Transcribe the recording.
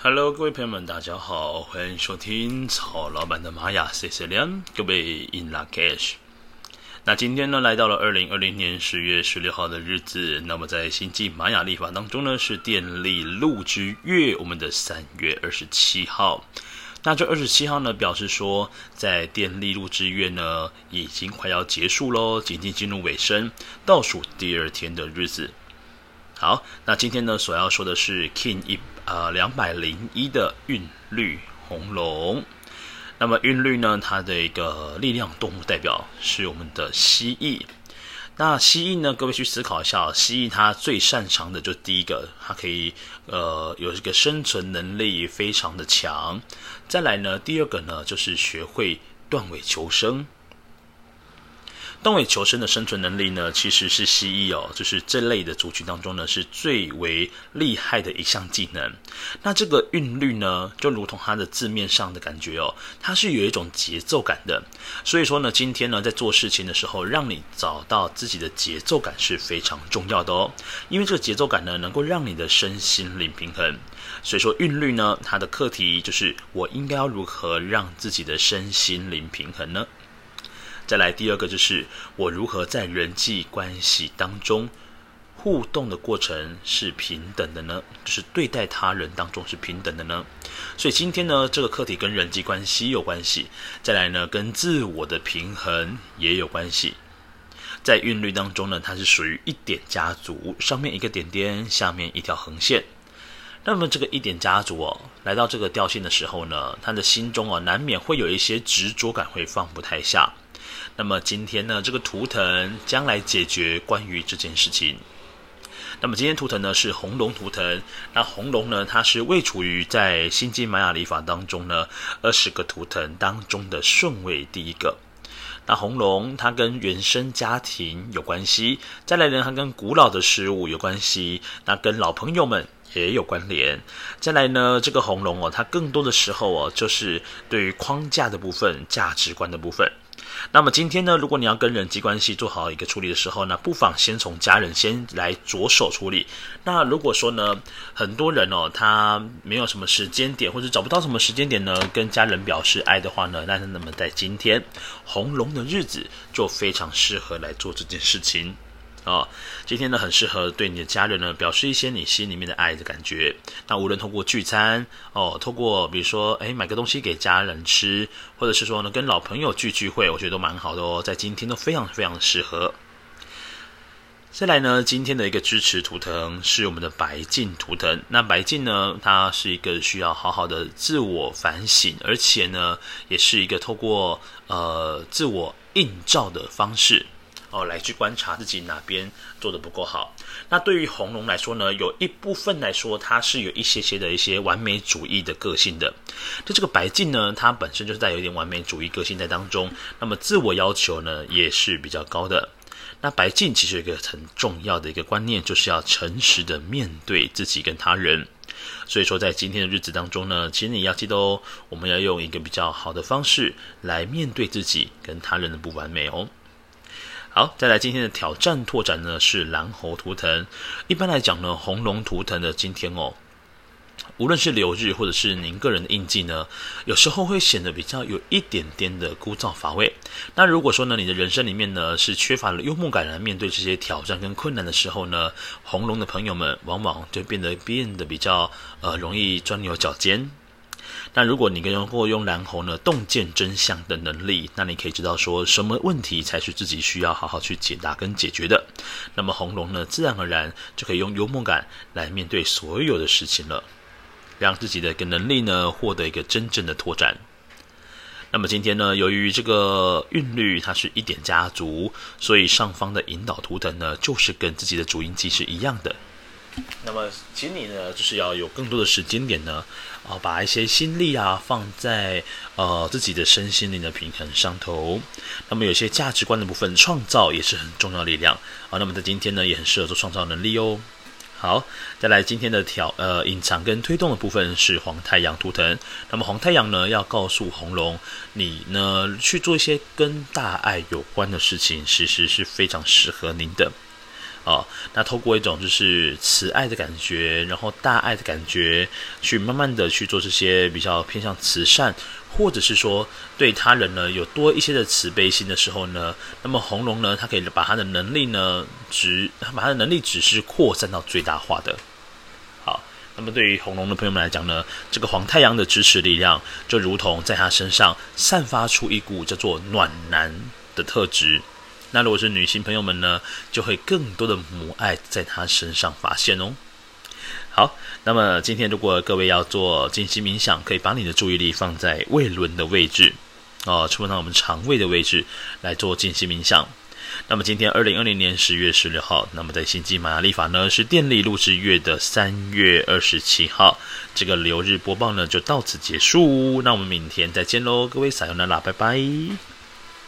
Hello，各位朋友们，大家好，欢迎收听曹老板的玛雅 C C 两，各位 In Lak'ech。那今天呢，来到了二零二零年十月十六号的日子，那么在星际玛雅历法当中呢，是电力路之月，我们的三月二十七号。那这二十七号呢，表示说，在电力路之月呢，已经快要结束喽，已经进入尾声，倒数第二天的日子。好，那今天呢，所要说的是 King 一呃两百零一的韵律红龙。那么韵律呢，它的一个力量动物代表是我们的蜥蜴。那蜥蜴呢，各位去思考一下，蜥蜴它最擅长的就第一个，它可以呃有一个生存能力非常的强。再来呢，第二个呢，就是学会断尾求生。断尾求生的生存能力呢，其实是蜥蜴哦，就是这类的族群当中呢，是最为厉害的一项技能。那这个韵律呢，就如同它的字面上的感觉哦，它是有一种节奏感的。所以说呢，今天呢，在做事情的时候，让你找到自己的节奏感是非常重要的哦。因为这个节奏感呢，能够让你的身心灵平衡。所以说韵律呢，它的课题就是我应该要如何让自己的身心灵平衡呢？再来第二个就是我如何在人际关系当中互动的过程是平等的呢？就是对待他人当中是平等的呢？所以今天呢，这个课题跟人际关系有关系。再来呢，跟自我的平衡也有关系。在韵律当中呢，它是属于一点家族，上面一个点点，下面一条横线。那么这个一点家族哦，来到这个调性的时候呢，他的心中啊，难免会有一些执着感，会放不太下。那么今天呢，这个图腾将来解决关于这件事情。那么今天图腾呢是红龙图腾，那红龙呢，它是位处于在星际玛雅历法当中呢二十个图腾当中的顺位第一个。那红龙它跟原生家庭有关系，再来呢，它跟古老的事物有关系，那跟老朋友们也有关联。再来呢，这个红龙哦，它更多的时候哦，就是对于框架的部分、价值观的部分。那么今天呢，如果你要跟人际关系做好一个处理的时候呢，不妨先从家人先来着手处理。那如果说呢，很多人哦，他没有什么时间点，或者找不到什么时间点呢，跟家人表示爱的话呢，那那么在今天红龙的日子就非常适合来做这件事情。哦，今天呢，很适合对你的家人呢表示一些你心里面的爱的感觉。那无论透过聚餐哦，透过比如说哎买个东西给家人吃，或者是说呢跟老朋友聚聚会，我觉得都蛮好的哦，在今天都非常非常适合。再来呢，今天的一个支持图腾是我们的白镜图腾。那白镜呢，它是一个需要好好的自我反省，而且呢，也是一个透过呃自我映照的方式。哦，来去观察自己哪边做得不够好。那对于红龙来说呢，有一部分来说，它是有一些些的一些完美主义的个性的。就这个白镜呢，它本身就是带有一点完美主义个性在当中。那么自我要求呢，也是比较高的。那白净其实有一个很重要的一个观念，就是要诚实的面对自己跟他人。所以说，在今天的日子当中呢，其实你要记得哦，我们要用一个比较好的方式来面对自己跟他人的不完美哦。好，再来今天的挑战拓展呢，是蓝猴图腾。一般来讲呢，红龙图腾的今天哦，无论是流日或者是您个人的印记呢，有时候会显得比较有一点点的枯燥乏味。那如果说呢，你的人生里面呢是缺乏了幽默感来面对这些挑战跟困难的时候呢，红龙的朋友们往往就变得变得比较呃容易钻牛角尖。那如果你跟用过用蓝猴呢，洞见真相的能力，那你可以知道说什么问题才是自己需要好好去解答跟解决的。那么红龙呢，自然而然就可以用幽默感来面对所有的事情了，让自己的一个能力呢获得一个真正的拓展。那么今天呢，由于这个韵律它是一点家族，所以上方的引导图腾呢，就是跟自己的主音记是一样的。那么，请你呢，就是要有更多的时间点呢，啊，把一些心力啊放在呃自己的身心灵的平衡上头。那么，有些价值观的部分，创造也是很重要力量啊。那么，在今天呢，也很适合做创造能力哦。好，再来今天的调呃隐藏跟推动的部分是黄太阳图腾。那么，黄太阳呢，要告诉红龙，你呢去做一些跟大爱有关的事情，其实是非常适合您的。哦，那透过一种就是慈爱的感觉，然后大爱的感觉，去慢慢的去做这些比较偏向慈善，或者是说对他人呢有多一些的慈悲心的时候呢，那么红龙呢，它可以把它的能力呢，只把它的能力只是扩散到最大化的。好，那么对于红龙的朋友们来讲呢，这个黄太阳的支持力量，就如同在他身上散发出一股叫做暖男的特质。那如果是女性朋友们呢，就会更多的母爱在她身上发现哦。好，那么今天如果各位要做静心冥想，可以把你的注意力放在胃轮的位置哦，触碰到我们肠胃的位置来做静心冥想。那么今天二零二零年十月十六号，那么在星际玛雅历法呢是电力录制月的三月二十七号，这个流日播报呢就到此结束。那我们明天再见喽，各位撒由那拉，拜拜。